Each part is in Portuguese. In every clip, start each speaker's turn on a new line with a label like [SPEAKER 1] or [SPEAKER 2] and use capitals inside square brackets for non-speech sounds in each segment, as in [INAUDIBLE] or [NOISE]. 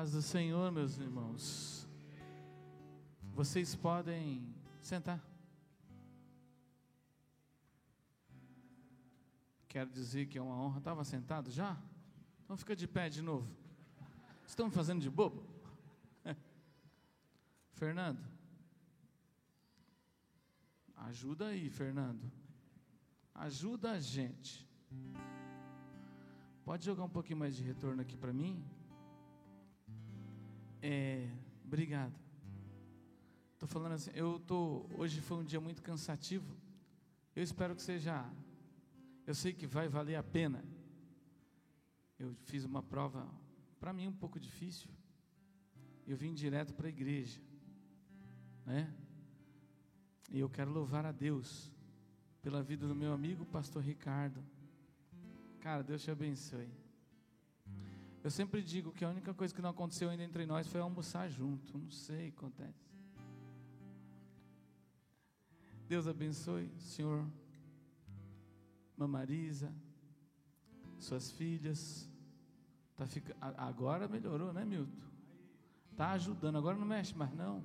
[SPEAKER 1] paz do Senhor, meus irmãos. Vocês podem sentar. Quero dizer que é uma honra. Estava sentado já? Então fica de pé de novo. Estão me fazendo de bobo? [LAUGHS] Fernando. Ajuda aí, Fernando. Ajuda a gente. Pode jogar um pouquinho mais de retorno aqui para mim? É, obrigado. Estou falando assim, eu tô, hoje foi um dia muito cansativo. Eu espero que seja, eu sei que vai valer a pena. Eu fiz uma prova, para mim um pouco difícil. Eu vim direto para a igreja, né? E eu quero louvar a Deus pela vida do meu amigo pastor Ricardo. Cara, Deus te abençoe. Eu sempre digo que a única coisa que não aconteceu ainda entre nós foi almoçar junto. Não sei o que acontece. Deus abençoe, Senhor, Mamarisa, suas filhas. Tá fica... Agora melhorou, né, Milton? Tá ajudando. Agora não mexe mais, não.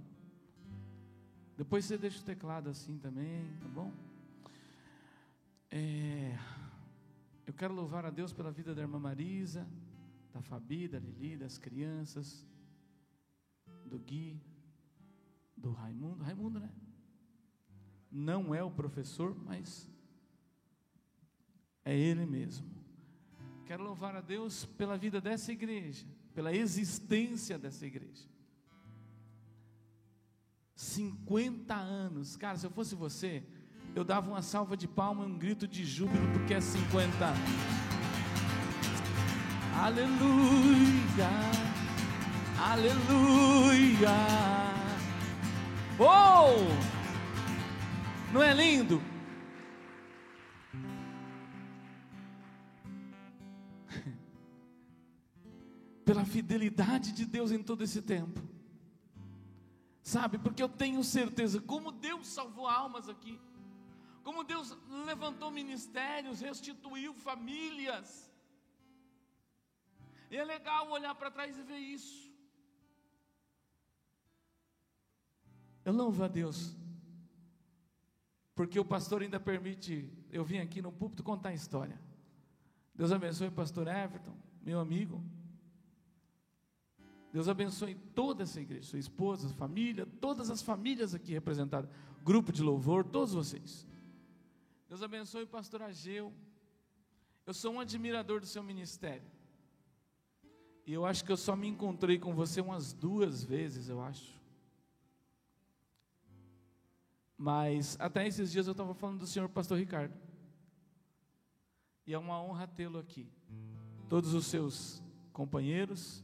[SPEAKER 1] Depois você deixa o teclado assim também, tá bom? É... Eu quero louvar a Deus pela vida da irmã Marisa da Fabi, da Lili, das crianças, do Gui, do Raimundo. Raimundo, né? Não é o professor, mas é ele mesmo. Quero louvar a Deus pela vida dessa igreja, pela existência dessa igreja. 50 anos, cara, se eu fosse você, eu dava uma salva de palma e um grito de júbilo, porque é 50 anos. Aleluia, aleluia. Oh! Não é lindo? [LAUGHS] Pela fidelidade de Deus em todo esse tempo. Sabe, porque eu tenho certeza, como Deus salvou almas aqui, como Deus levantou ministérios, restituiu famílias, e é legal olhar para trás e ver isso. Eu louvo a Deus, porque o pastor ainda permite eu vim aqui no púlpito contar a história. Deus abençoe o pastor Everton, meu amigo. Deus abençoe toda essa igreja, sua esposa, família, todas as famílias aqui representadas, grupo de louvor, todos vocês. Deus abençoe o pastor Ageu. Eu sou um admirador do seu ministério. E eu acho que eu só me encontrei com você umas duas vezes, eu acho. Mas até esses dias eu estava falando do senhor pastor Ricardo. E é uma honra tê-lo aqui. Todos os seus companheiros.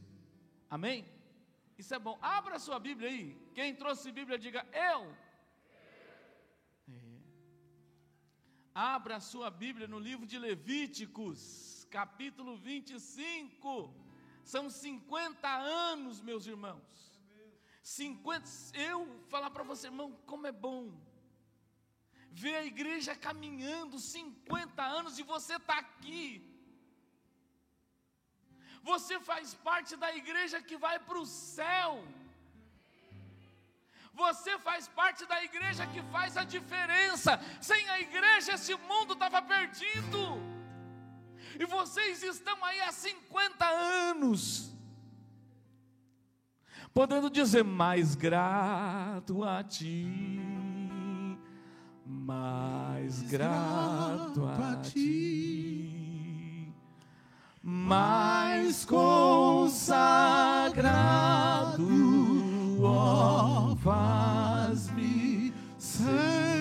[SPEAKER 1] Amém? Isso é bom. Abra sua Bíblia aí. Quem trouxe Bíblia, diga eu. É. Abra sua Bíblia no livro de Levíticos, capítulo 25. São 50 anos, meus irmãos. 50, eu falar para você, irmão, como é bom ver a igreja caminhando 50 anos e você está aqui. Você faz parte da igreja que vai para o céu. Você faz parte da igreja que faz a diferença. Sem a igreja, esse mundo estava perdido e vocês estão aí há 50 anos, podendo dizer: mais grato a ti, mais grato a ti, mais consagrado, ó, faz-me Senhor,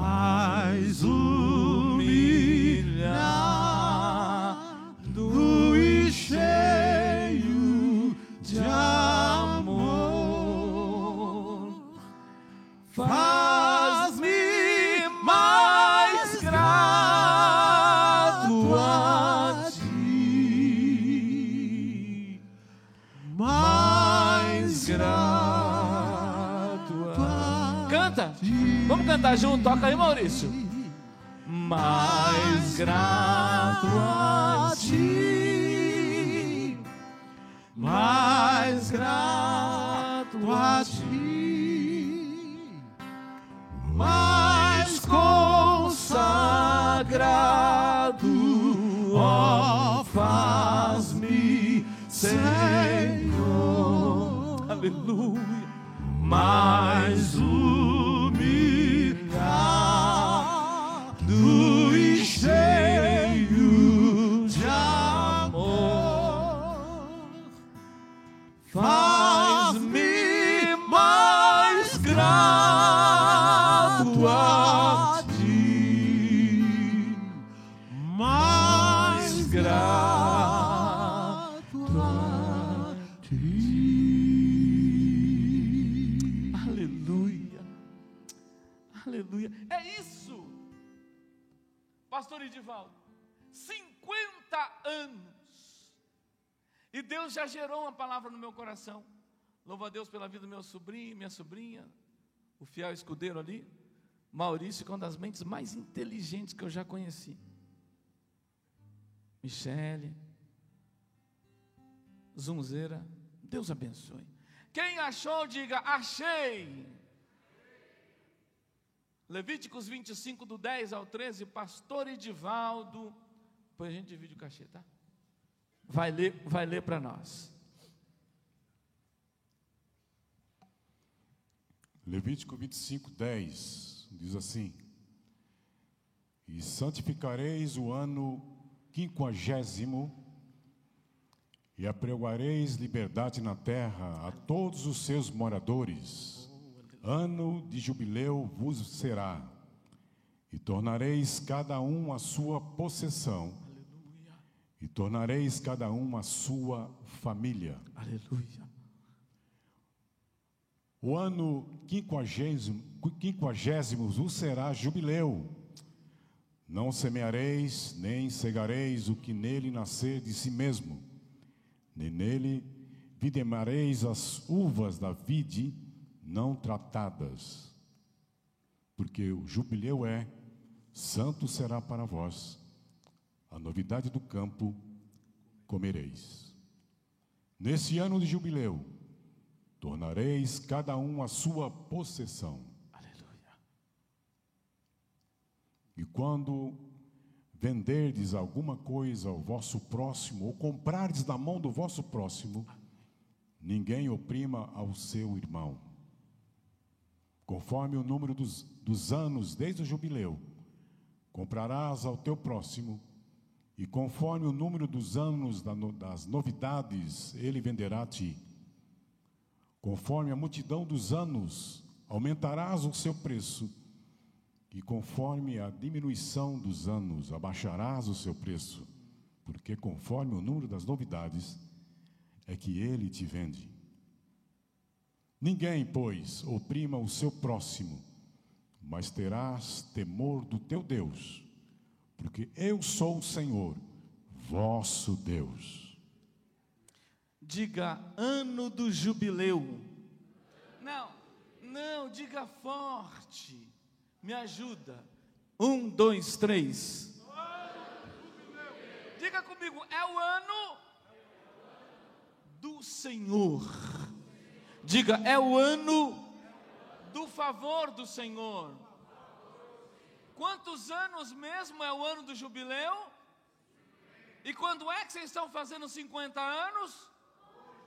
[SPEAKER 1] mais um cantar junto, toca aí, Maurício. Mais grato a ti.
[SPEAKER 2] mais grato a ti, mais consagrado, ó, faz-me, Senhor,
[SPEAKER 1] Aleluia.
[SPEAKER 2] mais humilhado
[SPEAKER 1] coração. Louva a Deus pela vida do meu sobrinho, minha sobrinha, o fiel escudeiro ali. Maurício, que é uma das mentes mais inteligentes que eu já conheci. Michele, Zunzeira, Deus abençoe. Quem achou, diga: achei. Levíticos 25, do 10 ao 13, pastor Edivaldo. Depois a gente divide o cachê, tá? Vai ler, vai ler para nós.
[SPEAKER 3] Levítico 25, 10 diz assim: E santificareis o ano quinquagésimo, e apregoareis liberdade na terra a todos os seus moradores. Ano de jubileu vos será, e tornareis cada um a sua possessão, e tornareis cada um a sua família.
[SPEAKER 1] Aleluia.
[SPEAKER 3] O ano quinquagésimo, quinquagésimo será jubileu. Não semeareis, nem cegareis o que nele nascer de si mesmo, nem nele videmareis as uvas da vide não tratadas. Porque o jubileu é, santo será para vós, a novidade do campo comereis. Nesse ano de jubileu, tornareis cada um a sua possessão.
[SPEAKER 1] Aleluia.
[SPEAKER 3] E quando venderdes alguma coisa ao vosso próximo, ou comprardes da mão do vosso próximo, ninguém oprima ao seu irmão. Conforme o número dos, dos anos desde o jubileu, comprarás ao teu próximo, e conforme o número dos anos da no- das novidades, ele venderá a ti. Conforme a multidão dos anos, aumentarás o seu preço, e conforme a diminuição dos anos, abaixarás o seu preço, porque conforme o número das novidades, é que ele te vende. Ninguém, pois, oprima o seu próximo, mas terás temor do teu Deus, porque eu sou o Senhor, vosso Deus.
[SPEAKER 1] Diga ano do jubileu. Não, não, diga forte. Me ajuda. Um, dois, três. Diga comigo, é o ano do Senhor. Diga, é o ano do favor do Senhor. Quantos anos mesmo é o ano do jubileu? E quando é que vocês estão fazendo 50 anos?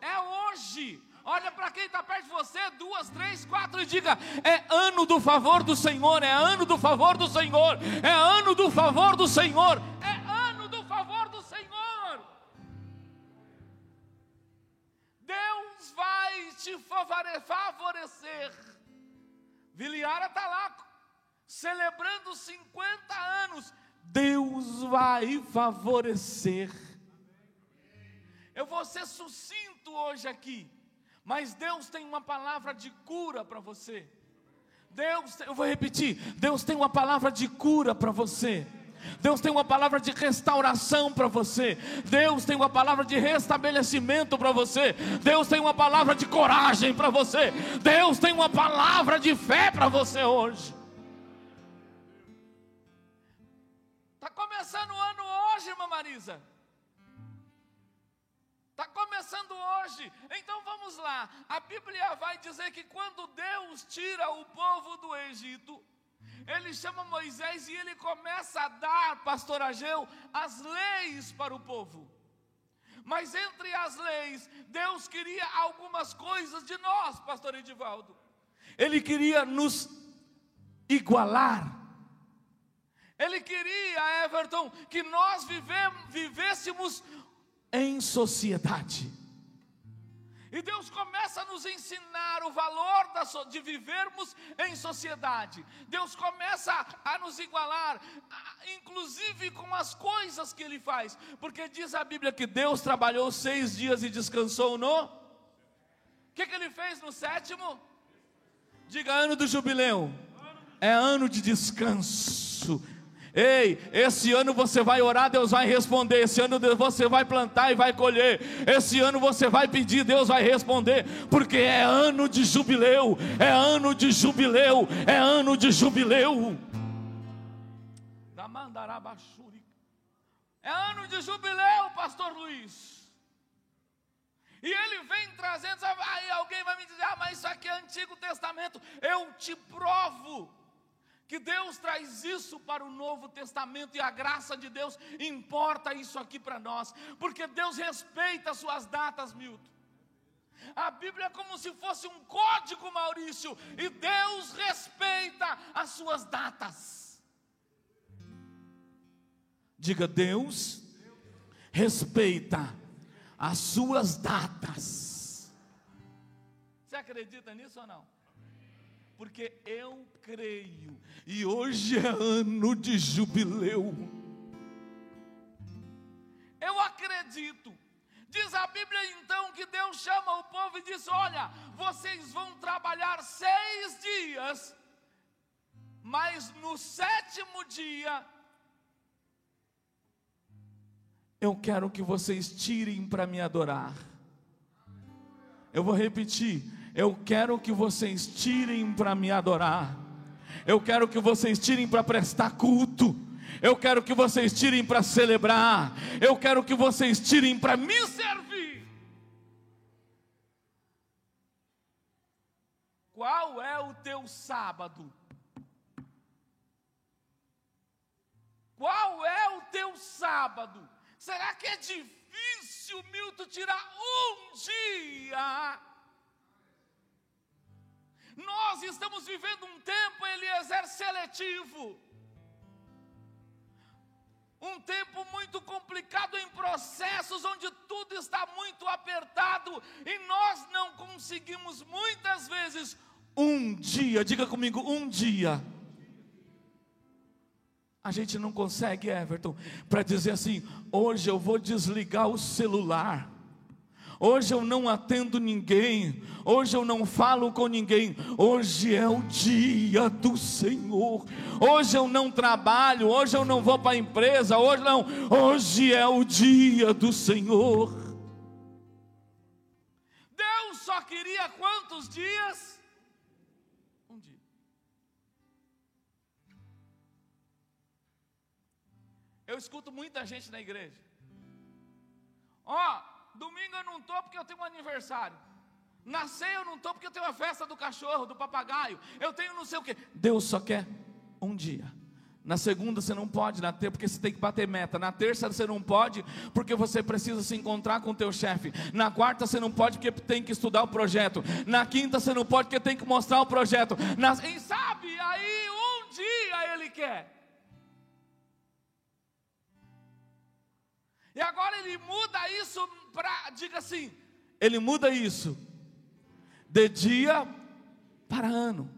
[SPEAKER 1] É hoje. Olha para quem está perto de você, duas, três, quatro, e diga: é ano do favor do Senhor, é ano do favor do Senhor, é ano do favor do Senhor, é ano do favor do Senhor. Deus vai te favore- favorecer. Viliara está lá, celebrando 50 anos. Deus vai favorecer. Eu vou ser sucinto hoje aqui, mas Deus tem uma palavra de cura para você. Deus, eu vou repetir, Deus tem uma palavra de cura para você. Deus tem uma palavra de restauração para você. Deus tem uma palavra de restabelecimento para você. Deus tem uma palavra de coragem para você. Deus tem uma palavra de fé para você hoje. Está começando o ano hoje, irmã Marisa. Está começando hoje. Então vamos lá. A Bíblia vai dizer que quando Deus tira o povo do Egito, ele chama Moisés e ele começa a dar, pastor Ageu, as leis para o povo. Mas entre as leis, Deus queria algumas coisas de nós, pastor Edivaldo. Ele queria nos igualar. Ele queria, Everton, que nós vivêssemos em sociedade. E Deus começa a nos ensinar o valor de vivermos em sociedade. Deus começa a nos igualar, inclusive com as coisas que Ele faz. Porque diz a Bíblia que Deus trabalhou seis dias e descansou no. O que, que Ele fez no sétimo? Diga ano do jubileu. É ano de descanso Ei, esse ano você vai orar, Deus vai responder. Esse ano você vai plantar e vai colher. Esse ano você vai pedir, Deus vai responder. Porque é ano de jubileu, é ano de jubileu, é ano de jubileu. É ano de jubileu, Pastor Luiz. E ele vem trazendo, aí alguém vai me dizer: ah, mas isso aqui é Antigo Testamento. Eu te provo que Deus traz isso para o Novo Testamento e a graça de Deus importa isso aqui para nós, porque Deus respeita as suas datas, Milton. A Bíblia é como se fosse um código, Maurício, e Deus respeita as suas datas. Diga, Deus respeita as suas datas. Você acredita nisso ou não? Porque eu creio, e hoje é ano de jubileu. Eu acredito. Diz a Bíblia então que Deus chama o povo e diz: Olha, vocês vão trabalhar seis dias, mas no sétimo dia, eu quero que vocês tirem para me adorar. Eu vou repetir: eu quero que vocês tirem para me adorar. Eu quero que vocês tirem para prestar culto. Eu quero que vocês tirem para celebrar. Eu quero que vocês tirem para me servir. Qual é o teu sábado? Qual é o teu sábado? Será que é difícil, Milton, tirar um dia? Nós estamos vivendo um tempo, Eliezer, seletivo. Um tempo muito complicado em processos onde tudo está muito apertado e nós não conseguimos muitas vezes um dia, diga comigo, um dia. A gente não consegue, Everton, para dizer assim: hoje eu vou desligar o celular Hoje eu não atendo ninguém, hoje eu não falo com ninguém. Hoje é o dia do Senhor. Hoje eu não trabalho, hoje eu não vou para a empresa, hoje não. Hoje é o dia do Senhor. Deus só queria quantos dias? Um dia. Eu escuto muita gente na igreja. Ó, oh, Domingo eu não estou porque eu tenho um aniversário. Na ceia eu não estou porque eu tenho a festa do cachorro, do papagaio. Eu tenho não sei o que. Deus só quer um dia. Na segunda você não pode, na terça porque você tem que bater meta. Na terça você não pode porque você precisa se encontrar com o teu chefe. Na quarta você não pode porque tem que estudar o projeto. Na quinta você não pode porque tem que mostrar o projeto. Na... E sabe, aí um dia ele quer. Ele muda isso para, diga assim, ele muda isso de dia para ano.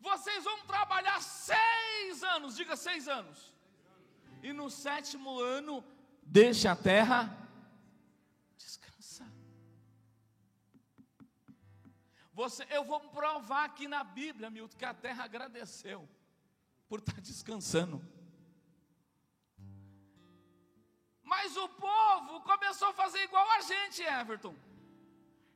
[SPEAKER 1] Vocês vão trabalhar seis anos, diga seis anos. E no sétimo ano, deixe a terra descansar. Você, eu vou provar aqui na Bíblia, Milton, que a terra agradeceu por estar descansando. Mas o povo começou a fazer igual a gente, Everton.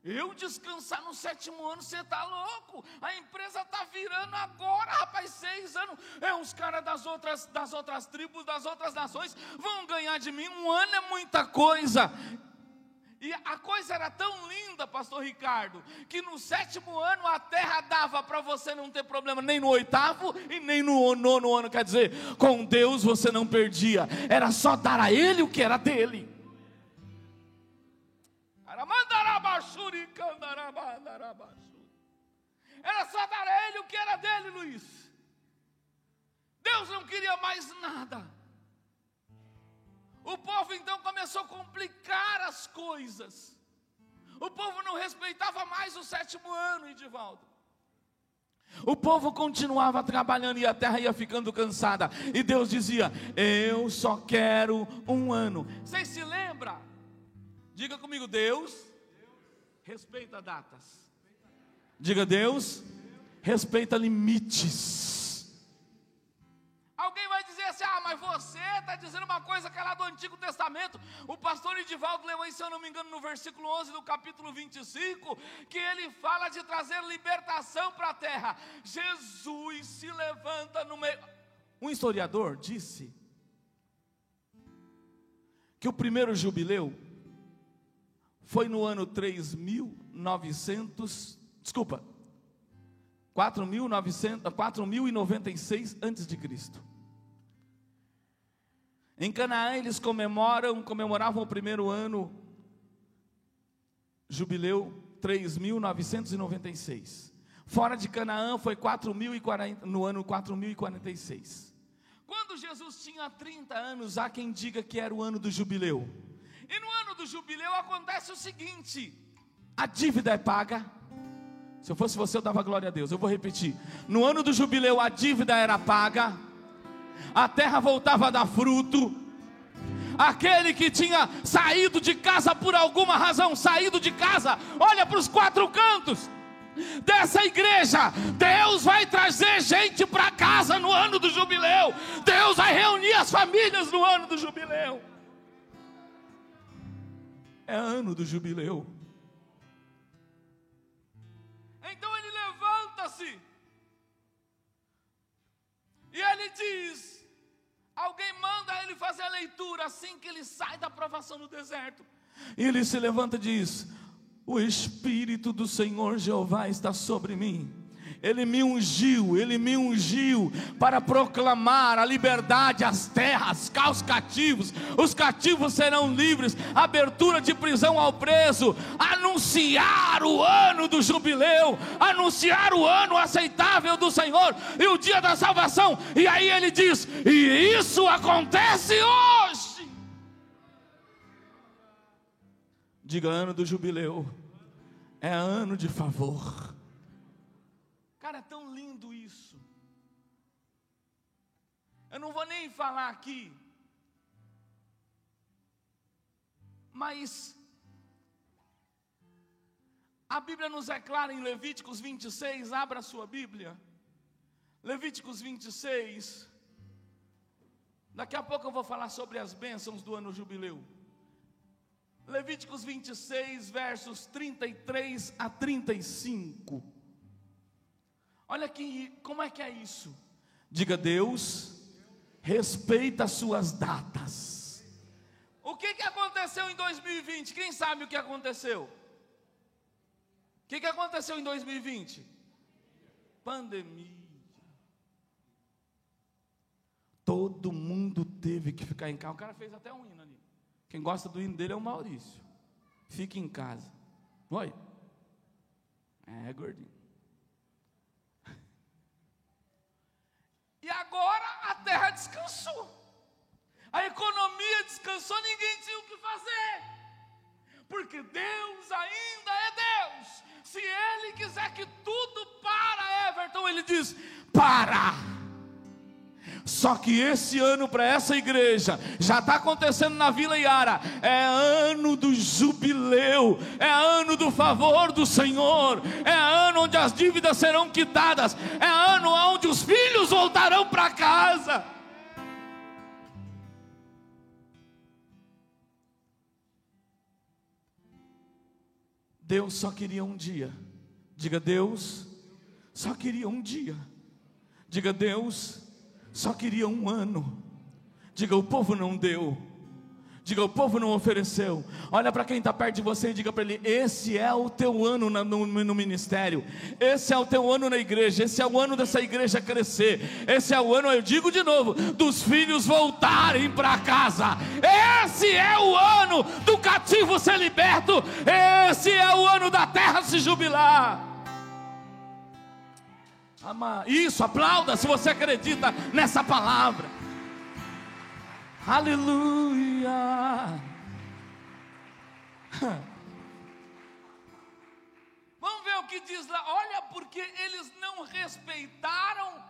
[SPEAKER 1] Eu descansar no sétimo ano, você está louco? A empresa está virando agora, rapaz, seis anos. É os caras das outras, das outras tribos, das outras nações vão ganhar de mim. Um ano é muita coisa. E a coisa era tão linda, pastor Ricardo, que no sétimo ano a terra dava para você não ter problema nem no oitavo e nem no nono ano. Quer dizer, com Deus você não perdia, era só dar a Ele o que era dele. Era só dar a ele o que era dele, Luiz. Deus não queria mais nada. O povo então começou a complicar as coisas. O povo não respeitava mais o sétimo ano, Edivaldo. O povo continuava trabalhando e a terra ia ficando cansada. E Deus dizia: Eu só quero um ano. Vocês se lembram? Diga comigo, Deus respeita datas. Diga Deus, respeita limites. Mas você está dizendo uma coisa que é lá do Antigo Testamento. O pastor Edivaldo aí, se eu não me engano, no versículo 11 do capítulo 25, que ele fala de trazer libertação para a terra. Jesus se levanta no meio. Um historiador disse que o primeiro jubileu foi no ano 3900, desculpa, 4096 antes de Cristo. Em Canaã eles comemoram, comemoravam o primeiro ano jubileu 3996. Fora de Canaã foi 4040, no ano 4046. Quando Jesus tinha 30 anos, há quem diga que era o ano do jubileu. E no ano do jubileu acontece o seguinte: a dívida é paga. Se eu fosse você, eu dava glória a Deus. Eu vou repetir: no ano do jubileu, a dívida era paga, a terra voltava a dar fruto. Aquele que tinha saído de casa por alguma razão, saído de casa, olha para os quatro cantos dessa igreja. Deus vai trazer gente para casa no ano do jubileu. Deus vai reunir as famílias no ano do jubileu é ano do jubileu. E ele diz: Alguém manda ele fazer a leitura assim que ele sai da provação no deserto. E ele se levanta e diz: O Espírito do Senhor Jeová está sobre mim ele me ungiu, Ele me ungiu para proclamar a liberdade às terras, aos cativos, os cativos serão livres, abertura de prisão ao preso, anunciar o ano do jubileu, anunciar o ano aceitável do Senhor e o dia da salvação. E aí ele diz: e isso acontece hoje. Diga ano do jubileu, é ano de favor Cara, é tão lindo isso. Eu não vou nem falar aqui, mas a Bíblia nos é clara em Levíticos 26, abra a sua Bíblia. Levíticos 26. Daqui a pouco eu vou falar sobre as bênçãos do ano jubileu. Levíticos 26, versos 33 a 35. Olha aqui, como é que é isso? Diga Deus, respeita as suas datas. O que, que aconteceu em 2020? Quem sabe o que aconteceu? O que, que aconteceu em 2020? Pandemia. Todo mundo teve que ficar em casa. O cara fez até um hino ali. Quem gosta do hino dele é o Maurício. Fique em casa. Oi? É, gordinho. E agora a terra descansou. A economia descansou, ninguém tinha o que fazer. Porque Deus ainda é Deus. Se Ele quiser que tudo para, Everton, Ele diz: para só que esse ano para essa igreja já está acontecendo na Vila Iara. É ano do jubileu, é ano do favor do Senhor, é ano onde as dívidas serão quitadas, é ano onde os filhos voltarão para casa. Deus só queria um dia. Diga, Deus só queria um dia. Diga, Deus só queria um ano. Diga, o povo não deu. Diga, o povo não ofereceu. Olha para quem está perto de você e diga para ele: esse é o teu ano no, no, ministério, esse é o teu ano na igreja, esse é o ano dessa igreja crescer, esse é o ano, eu digo de novo, dos filhos voltarem para casa. Esse é o ano do cativo ser liberto, esse é o ano da terra se jubilar. Isso, aplauda se você acredita nessa palavra. Aleluia. [LAUGHS] Vamos ver o que diz lá. Olha, porque eles não respeitaram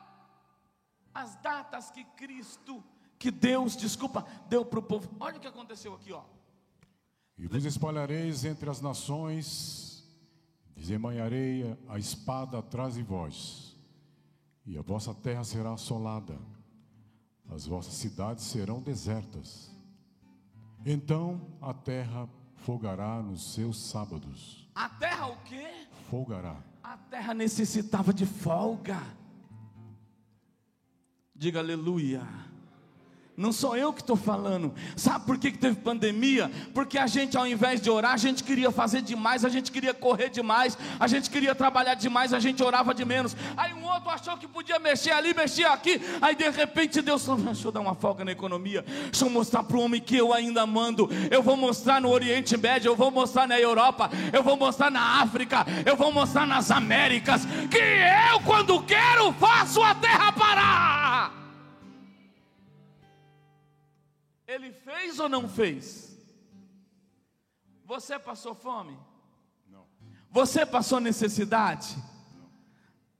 [SPEAKER 1] as datas que Cristo, que Deus, desculpa, deu para o povo. Olha o que aconteceu aqui, ó.
[SPEAKER 3] E vos espalhareis entre as nações, desembanharei a espada atrás de vós, e a vossa terra será assolada as vossas cidades serão desertas. Então a terra folgará nos seus sábados.
[SPEAKER 1] A terra o quê?
[SPEAKER 3] Folgará.
[SPEAKER 1] A terra necessitava de folga. Diga aleluia. Não sou eu que estou falando. Sabe por que, que teve pandemia? Porque a gente, ao invés de orar, a gente queria fazer demais, a gente queria correr demais, a gente queria trabalhar demais, a gente orava de menos. Aí um outro achou que podia mexer ali, mexer aqui. Aí de repente Deus falou: Deixa eu dar uma folga na economia. Deixa eu mostrar para o homem que eu ainda mando. Eu vou mostrar no Oriente Médio, eu vou mostrar na Europa, eu vou mostrar na África, eu vou mostrar nas Américas. Que eu, quando quero, faço a terra parar. Ele fez ou não fez? Você passou fome?
[SPEAKER 3] Não.
[SPEAKER 1] Você passou necessidade? Não.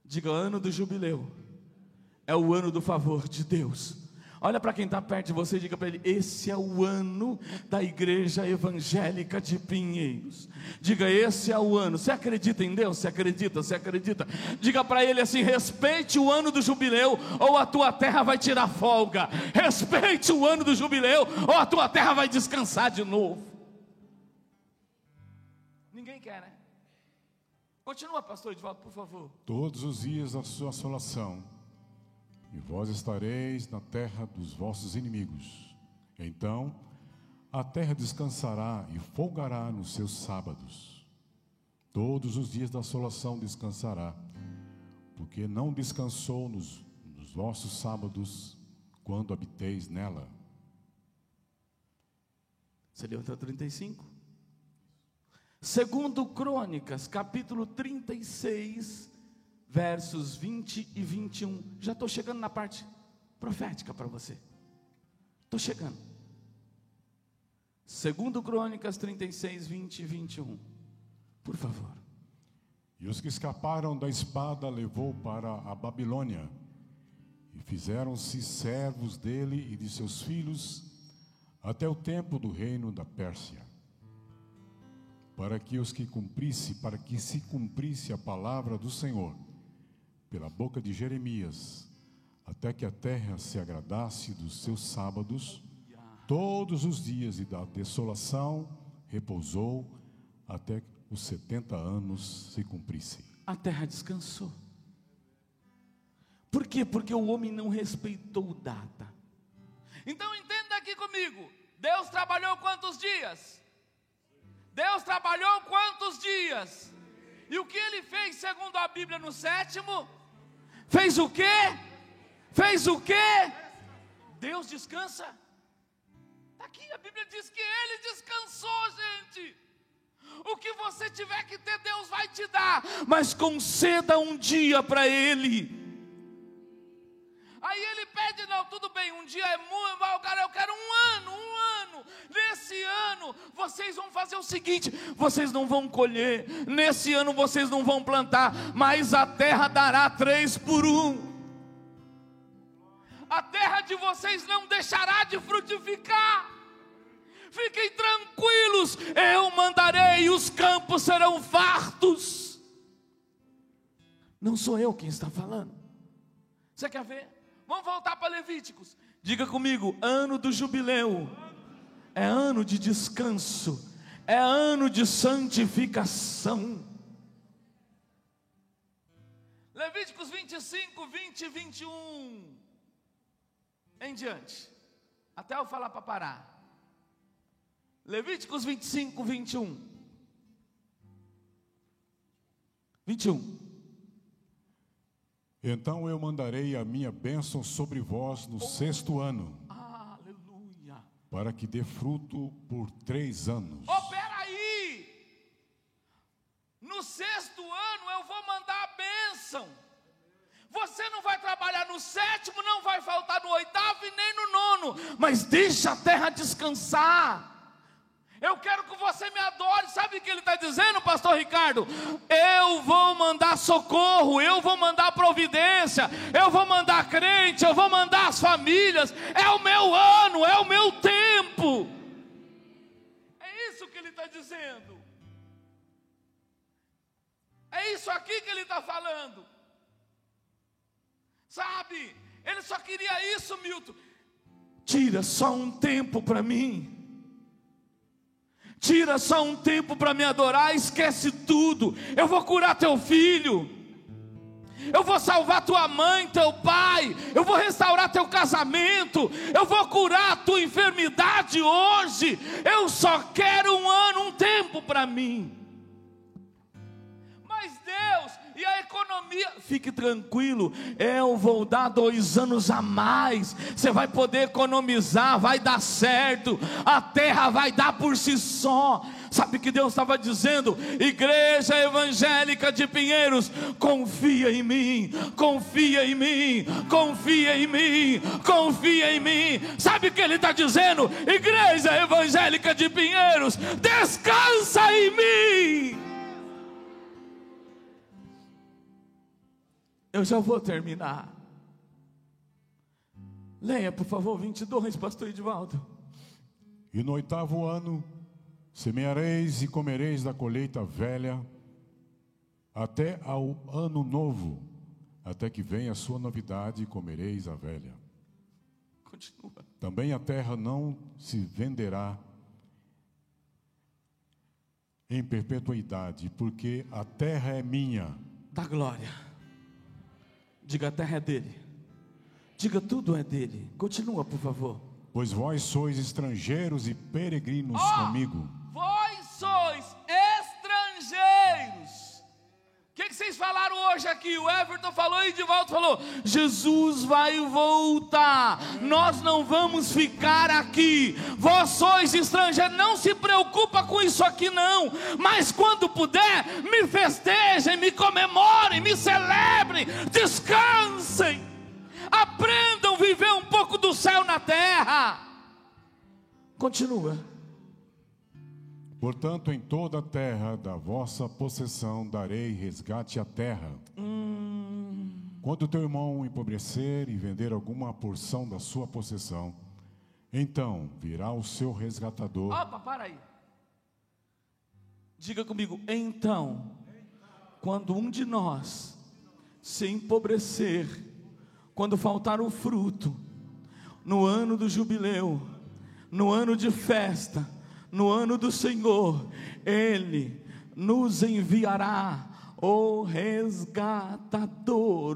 [SPEAKER 1] Diga ano do jubileu. É o ano do favor de Deus. Olha para quem está perto de você e diga para ele: esse é o ano da igreja evangélica de Pinheiros. Diga, esse é o ano. Você acredita em Deus? Você acredita? Você acredita? Diga para ele assim: respeite o ano do jubileu, ou a tua terra vai tirar folga. Respeite o ano do jubileu, ou a tua terra vai descansar de novo. Ninguém quer, né? Continua, pastor, volta, por favor.
[SPEAKER 3] Todos os dias da sua assolação e vós estareis na terra dos vossos inimigos. Então a terra descansará e folgará nos seus sábados. Todos os dias da assolação descansará, porque não descansou nos, nos vossos sábados quando habiteis nela.
[SPEAKER 1] Leu até o 35? Segundo Crônicas, capítulo 36, versos 20 e 21. Já estou chegando na parte profética para você. Estou chegando. Segundo Crônicas 36, 20 e 21. Por favor.
[SPEAKER 3] E os que escaparam da espada levou para a Babilônia, e fizeram-se servos dele e de seus filhos, até o tempo do reino da Pérsia. Para que os que cumprisse, para que se cumprisse a palavra do Senhor, pela boca de Jeremias, até que a terra se agradasse dos seus sábados, todos os dias e da desolação repousou até os setenta anos se cumprissem.
[SPEAKER 1] A terra descansou. Por quê? Porque o homem não respeitou data. Então entenda aqui comigo: Deus trabalhou quantos dias? Deus trabalhou quantos dias? E o que ele fez, segundo a Bíblia, no sétimo? Fez o quê? Fez o quê? Deus descansa. Está aqui, a Bíblia diz que Ele descansou, gente. O que você tiver que ter, Deus vai te dar, mas conceda um dia para Ele. Aí ele pede, não, tudo bem, um dia é muito, cara, eu quero um ano, um ano. Nesse ano, vocês vão fazer o seguinte: vocês não vão colher, nesse ano vocês não vão plantar, mas a terra dará três por um. A terra de vocês não deixará de frutificar. Fiquem tranquilos, eu mandarei, os campos serão fartos. Não sou eu quem está falando. Você quer ver? Vamos voltar para Levíticos. Diga comigo: ano do jubileu é ano de descanso, é ano de santificação. Levíticos 25, 20 e 21 em diante, até eu falar para parar. Levíticos 25, 21. 21.
[SPEAKER 3] Então eu mandarei a minha bênção sobre vós no sexto ano,
[SPEAKER 1] Aleluia.
[SPEAKER 3] para que dê fruto por três anos.
[SPEAKER 1] Oh, peraí! No sexto ano eu vou mandar a bênção. Você não vai trabalhar no sétimo, não vai faltar no oitavo e nem no nono, mas deixa a terra descansar. Eu quero que você me adore. Sabe o que ele está dizendo, pastor Ricardo? Eu vou mandar socorro, eu vou mandar providência, eu vou mandar crente, eu vou mandar as famílias. É o meu ano, é o meu tempo. É isso que ele está dizendo. É isso aqui que ele está falando. Sabe, ele só queria isso, Milton. Tira só um tempo para mim. Tira só um tempo para me adorar, esquece tudo. Eu vou curar teu filho. Eu vou salvar tua mãe, teu pai. Eu vou restaurar teu casamento. Eu vou curar tua enfermidade hoje. Eu só quero um ano, um tempo para mim. Economia, fique tranquilo, eu vou dar dois anos a mais. Você vai poder economizar, vai dar certo, a terra vai dar por si só. Sabe o que Deus estava dizendo? Igreja evangélica de Pinheiros, confia em mim, confia em mim, confia em mim, confia em mim. Sabe o que Ele está dizendo? Igreja evangélica de Pinheiros, descansa em mim. Eu já vou terminar. Leia, por favor, 22, pastor Edivaldo.
[SPEAKER 3] E no oitavo ano semeareis e comereis da colheita velha, até ao ano novo, até que venha a sua novidade, e comereis a velha.
[SPEAKER 1] Continua.
[SPEAKER 3] Também a terra não se venderá em perpetuidade, porque a terra é minha,
[SPEAKER 1] Da glória. Diga, a terra é dele. Diga, tudo é dele. Continua, por favor.
[SPEAKER 3] pois vós sois estrangeiros e peregrinos comigo.
[SPEAKER 1] Hoje aqui? O Everton falou e de volta falou: Jesus vai voltar. Nós não vamos ficar aqui. Vós sois estrangeiros. Não se preocupa com isso aqui não. Mas quando puder, me festejem, me comemorem, me celebrem, descansem. Aprendam a viver um pouco do céu na terra. Continua.
[SPEAKER 3] Portanto, em toda a terra da vossa possessão darei resgate à terra. Quando teu irmão empobrecer e vender alguma porção da sua possessão, então virá o seu resgatador
[SPEAKER 1] Opa, para aí. Diga comigo, então, quando um de nós se empobrecer, quando faltar o fruto, no ano do jubileu, no ano de festa, no ano do Senhor, Ele nos enviará o resgatador,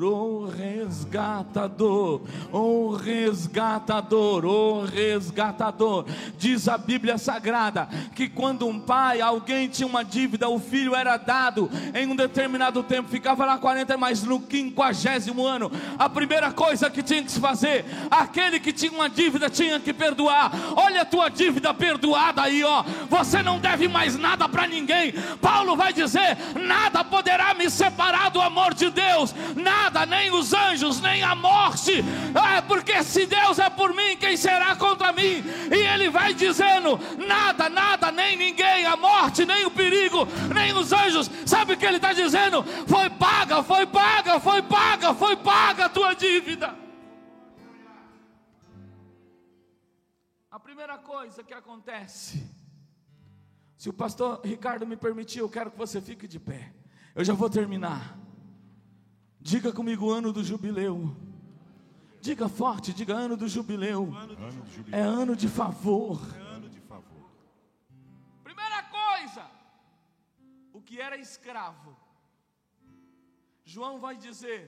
[SPEAKER 1] o resgatador, o resgatador, o resgatador. Diz a Bíblia Sagrada que quando um pai, alguém tinha uma dívida, o filho era dado em um determinado tempo, ficava lá 40, mas no quinquagésimo ano, a primeira coisa que tinha que se fazer, aquele que tinha uma dívida tinha que perdoar. Olha a tua dívida perdoada aí, ó. Você não deve mais nada para ninguém. Paulo vai dizer: nada poderá me separar do amor de Deus, nada, nem os anjos, nem a morte. É porque se Deus é por mim, quem será contra mim? E ele vai dizendo: nada, nada, nem ninguém, a morte, nem o perigo, nem os anjos. Sabe o que ele está dizendo? Foi paga, foi paga, foi paga, foi paga a tua dívida. A primeira coisa que acontece, se o pastor Ricardo me permitir, eu quero que você fique de pé. Eu já vou terminar. Diga comigo o ano do jubileu. Diga forte, diga ano do jubileu.
[SPEAKER 3] ano
[SPEAKER 1] É
[SPEAKER 3] jubileu.
[SPEAKER 1] ano de favor.
[SPEAKER 3] Ano de favor.
[SPEAKER 1] Primeira que era escravo. João vai dizer: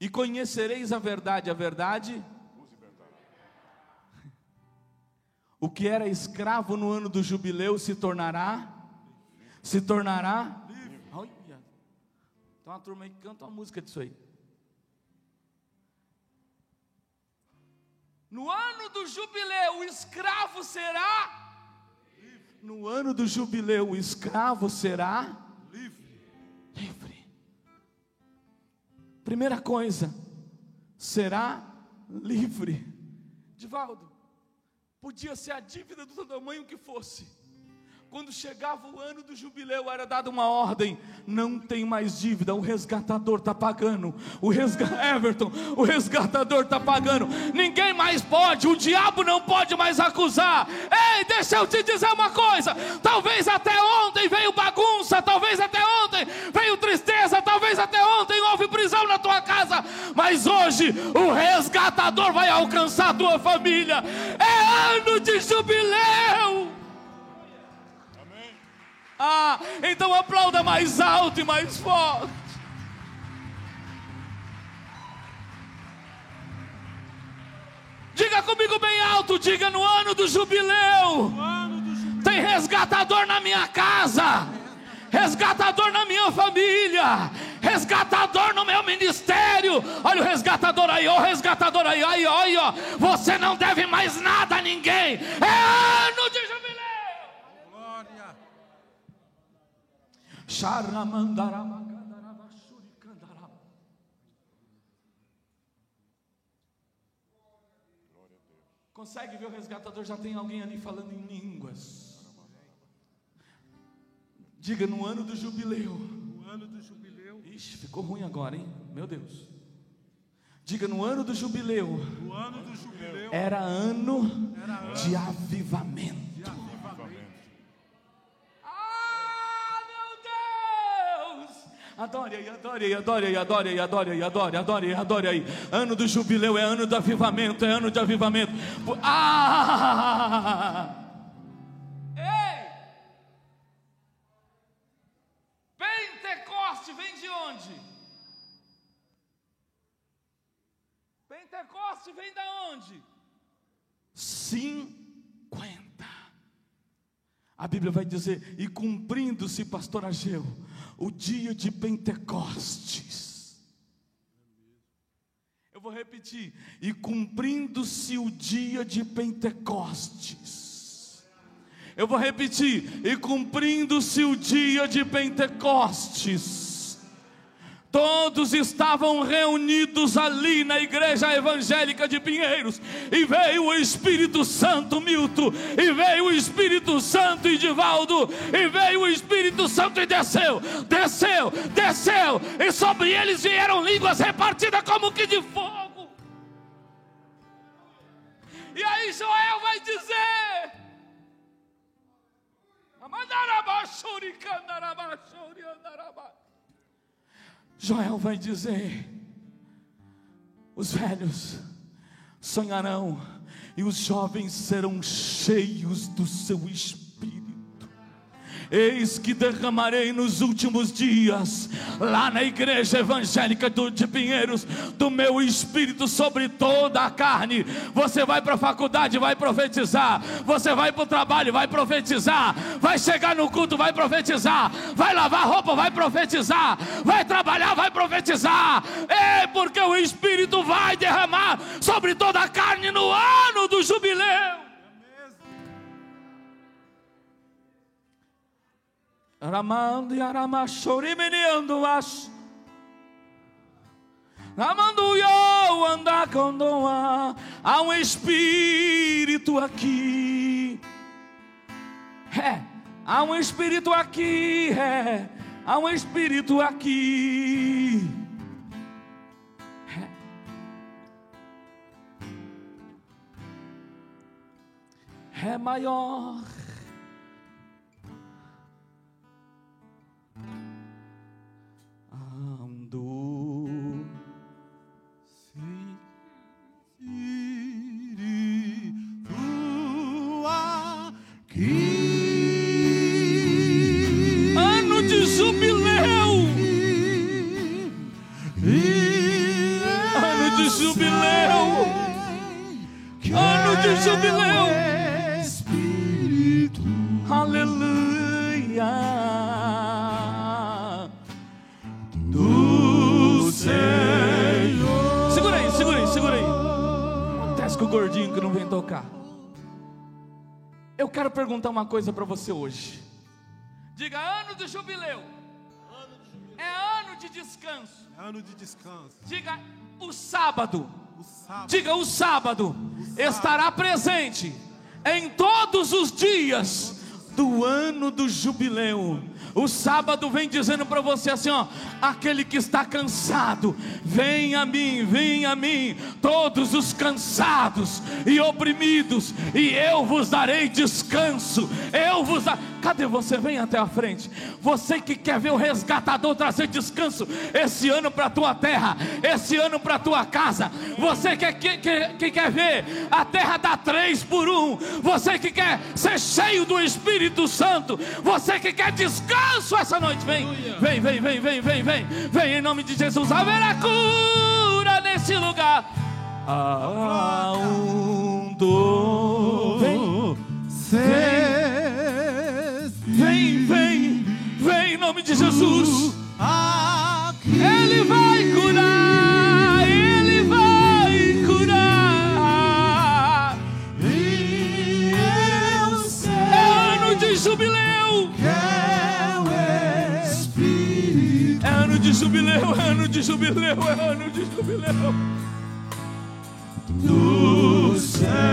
[SPEAKER 1] E conhecereis a verdade, a verdade. [LAUGHS] O que era escravo no ano do jubileu se tornará se tornará Olha. Tem uma turma aí que canta uma música disso aí. No ano do jubileu, o escravo será no ano do jubileu, o escravo será livre. livre. Primeira coisa, será livre. Divaldo, podia ser a dívida do tamanho que fosse quando chegava o ano do jubileu, era dada uma ordem: não tem mais dívida, o resgatador está pagando. O resga [LAUGHS] Everton, o resgatador está pagando. Ninguém mais pode, o diabo não pode mais acusar. Ei, deixa eu te dizer uma coisa: talvez até ontem veio bagunça, talvez até ontem veio tristeza, talvez até ontem houve prisão na tua casa, mas hoje o resgatador vai alcançar a tua família. É ano de jubileu. Ah, então aplauda mais alto e mais forte. Diga comigo bem alto, diga no ano do jubileu. Tem resgatador na minha casa, resgatador na minha família, resgatador no meu ministério. Olha o resgatador aí, ó, o resgatador aí, aí, aí, ó. Você não deve mais nada a ninguém. É ano de jubileu. Consegue ver o resgatador? Já tem alguém ali falando em línguas. Diga no ano do jubileu.
[SPEAKER 2] No ano do jubileu.
[SPEAKER 1] Ixi, ficou ruim agora, hein? Meu Deus. Diga no ano do jubileu.
[SPEAKER 2] No ano do jubileu.
[SPEAKER 1] Era ano, era ano de avivamento. Adore aí, adore aí, adore aí, adore aí, adore aí, adore, adore adore aí. Ano do jubileu é ano do avivamento, é ano de avivamento. Ah! Ei! Pentecoste vem de onde? Pentecoste vem da onde? 50. A Bíblia vai dizer: e cumprindo-se, pastor Ageu o dia de Pentecostes. Eu vou repetir, e cumprindo-se o dia de Pentecostes. Eu vou repetir, e cumprindo-se o dia de Pentecostes Todos estavam reunidos ali na igreja evangélica de Pinheiros, e veio o Espírito Santo, Milton, e veio o Espírito Santo, Edivaldo, e veio o Espírito Santo e desceu, desceu, desceu, e sobre eles vieram línguas repartidas como que de fogo. E aí Joel vai dizer: Amandarabashuri, candarabashuri, andarabashuri. Joel vai dizer: os velhos sonharão e os jovens serão cheios do seu espírito Eis que derramarei nos últimos dias, lá na igreja evangélica de Pinheiros, do meu espírito sobre toda a carne. Você vai para a faculdade, vai profetizar. Você vai para o trabalho, vai profetizar. Vai chegar no culto, vai profetizar. Vai lavar roupa, vai profetizar. Vai trabalhar, vai profetizar. É porque o espírito vai derramar sobre toda a carne no ano do jubileu. Ramando e aramachori meniando acho. Amando eu andar com doa, há um espírito aqui. É, há um espírito aqui, é, há um espírito aqui. É, é maior
[SPEAKER 2] Ando
[SPEAKER 1] sem ir
[SPEAKER 4] aqui.
[SPEAKER 1] Ano
[SPEAKER 4] de jubileu.
[SPEAKER 1] Ano de jubileu. Ano de jubileu. É espírito. Aleluia. O gordinho que não vem tocar. Eu quero perguntar uma coisa para você hoje. Diga ano do jubileu. É ano de descanso.
[SPEAKER 2] É ano de descanso.
[SPEAKER 1] Diga o sábado.
[SPEAKER 2] O sábado.
[SPEAKER 1] Diga o sábado estará presente em todos os dias do ano do jubileu. O sábado vem dizendo para você assim, ó, aquele que está cansado, vem a mim, vem a mim, todos os cansados e oprimidos, e eu vos darei descanso. Eu vos darei Cadê você? Vem até a frente. Você que quer ver o resgatador trazer descanso esse ano para a tua terra, esse ano para a tua casa. Você que, que, que, que quer ver a terra dar três por um. Você que quer ser cheio do Espírito Santo. Você que quer descanso essa noite. Vem, vem, vem, vem, vem, vem, vem. Vem em nome de Jesus. Haverá cura nesse lugar. Ah, um. Vem. Vem, nome de Jesus. Ele vai curar, ele vai curar. É ano de jubileu. É ano de jubileu, é ano de jubileu, é ano de jubileu. Do Senhor.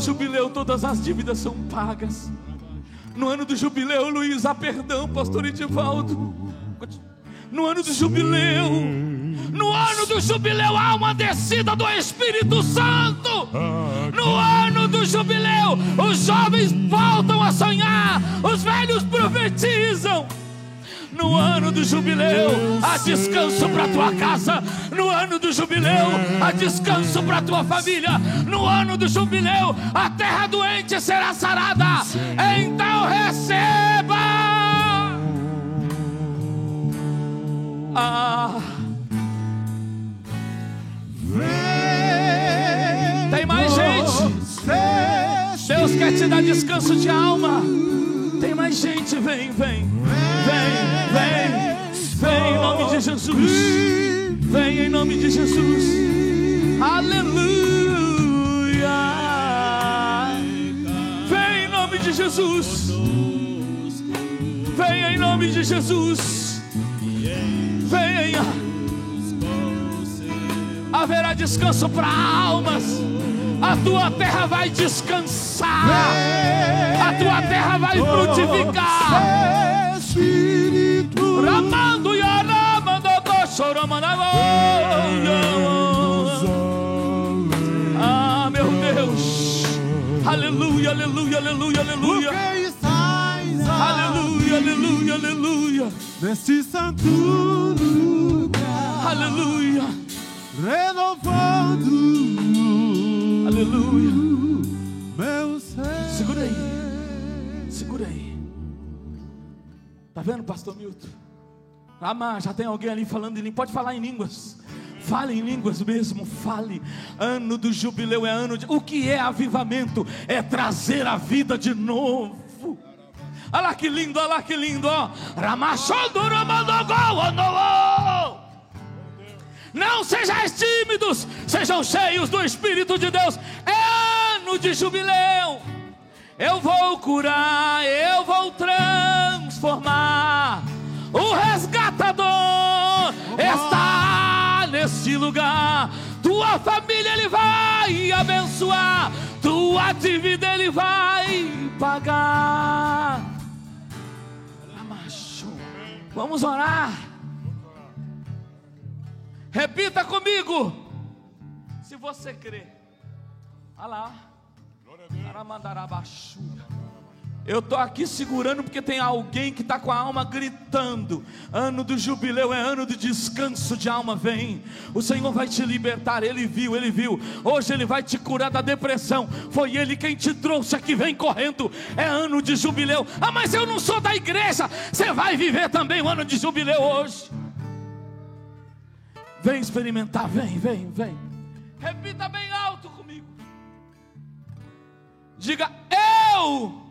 [SPEAKER 1] Jubileu, todas as dívidas são pagas. No ano do jubileu, Luiz, há perdão, pastor Edivaldo. No ano do jubileu, no ano do jubileu, há uma descida do Espírito Santo. No ano do jubileu, os jovens voltam a sonhar, os velhos profetizam. No ano do jubileu, há descanso para tua casa. No ano do jubileu, há descanso para tua família. No ano do jubileu, a terra doente será sarada. Então receba. Ah. Tem mais gente. Deus quer te dar descanso de alma. Tem mais gente, vem, vem, vem, vem, vem em nome de Jesus. Vem em nome de Jesus. Aleluia. Vem em nome de Jesus. Vem em nome de Jesus. Venha. Haverá descanso para almas. A tua terra vai descansar. A tua terra vai frutificar. Ah, meu Deus. Aleluia, aleluia, aleluia, aleluia. Aleluia, aleluia, aleluia.
[SPEAKER 4] neste santo lugar,
[SPEAKER 1] Aleluia,
[SPEAKER 4] renovando
[SPEAKER 1] aleluia.
[SPEAKER 4] meu ser.
[SPEAKER 1] Segura aí. Segura aí. Tá vendo, pastor Milton? Mas já tem alguém ali falando em línguas. Pode falar em línguas. Fale em línguas mesmo, fale. Ano do jubileu é ano de. O que é avivamento? É trazer a vida de novo. Olha lá que lindo, olha lá que lindo, ó. Não sejais tímidos, sejam cheios do Espírito de Deus. É ano de jubileu. Eu vou curar, eu vou transformar. Neste lugar. Tua família ele vai abençoar. Tua dívida ele vai pagar. Vamos orar. Repita comigo. Se você crê. Olha lá. Eu estou aqui segurando porque tem alguém que está com a alma gritando. Ano do jubileu é ano de descanso de alma. Vem, o Senhor vai te libertar. Ele viu, ele viu. Hoje Ele vai te curar da depressão. Foi Ele quem te trouxe aqui. Vem correndo. É ano de jubileu. Ah, mas eu não sou da igreja. Você vai viver também o ano de jubileu hoje. Vem experimentar, vem, vem, vem. Repita bem alto comigo. Diga eu,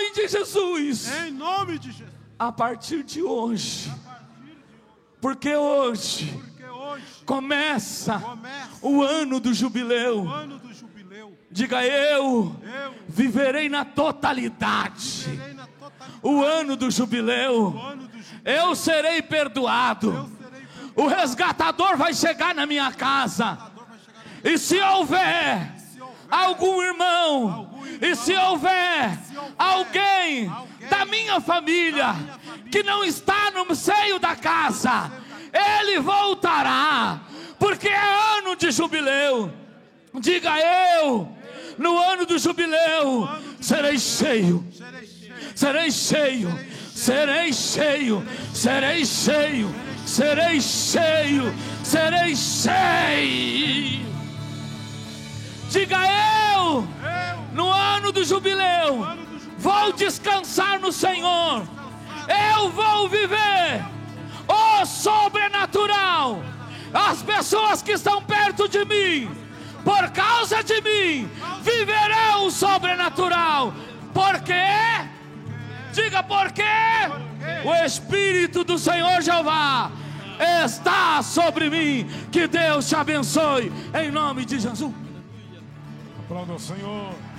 [SPEAKER 1] nome de Jesus,
[SPEAKER 2] em nome de Jesus.
[SPEAKER 1] a partir de hoje, porque hoje
[SPEAKER 2] Porque hoje
[SPEAKER 1] começa
[SPEAKER 2] começa
[SPEAKER 1] o ano do jubileu.
[SPEAKER 2] o ano do jubileu.
[SPEAKER 1] Diga eu,
[SPEAKER 2] Eu
[SPEAKER 1] viverei na totalidade.
[SPEAKER 2] serei na totalidade
[SPEAKER 1] O ano do jubileu,
[SPEAKER 2] do ano do jubileu.
[SPEAKER 1] eu serei perdoado.
[SPEAKER 2] Eu serei perdoado.
[SPEAKER 1] O resgatador vai chegar na minha casa.
[SPEAKER 2] na
[SPEAKER 1] E se houver
[SPEAKER 2] Se houver
[SPEAKER 1] algum irmão, e se houver alguém da minha família que não está no seio da casa, ele voltará, porque é ano de jubileu. Diga eu, no ano do jubileu, serei cheio.
[SPEAKER 2] serei cheio,
[SPEAKER 1] serei cheio, serei cheio, serei cheio, serei cheio. Diga eu, no
[SPEAKER 2] ano do jubileu,
[SPEAKER 1] vou descansar no Senhor. Eu vou viver o sobrenatural. As pessoas que estão perto de mim, por causa de mim, viverão o sobrenatural. Porque Diga por quê? O Espírito do Senhor Jeová está sobre mim. Que Deus te abençoe em nome de Jesus.
[SPEAKER 3] Aplauda o Senhor.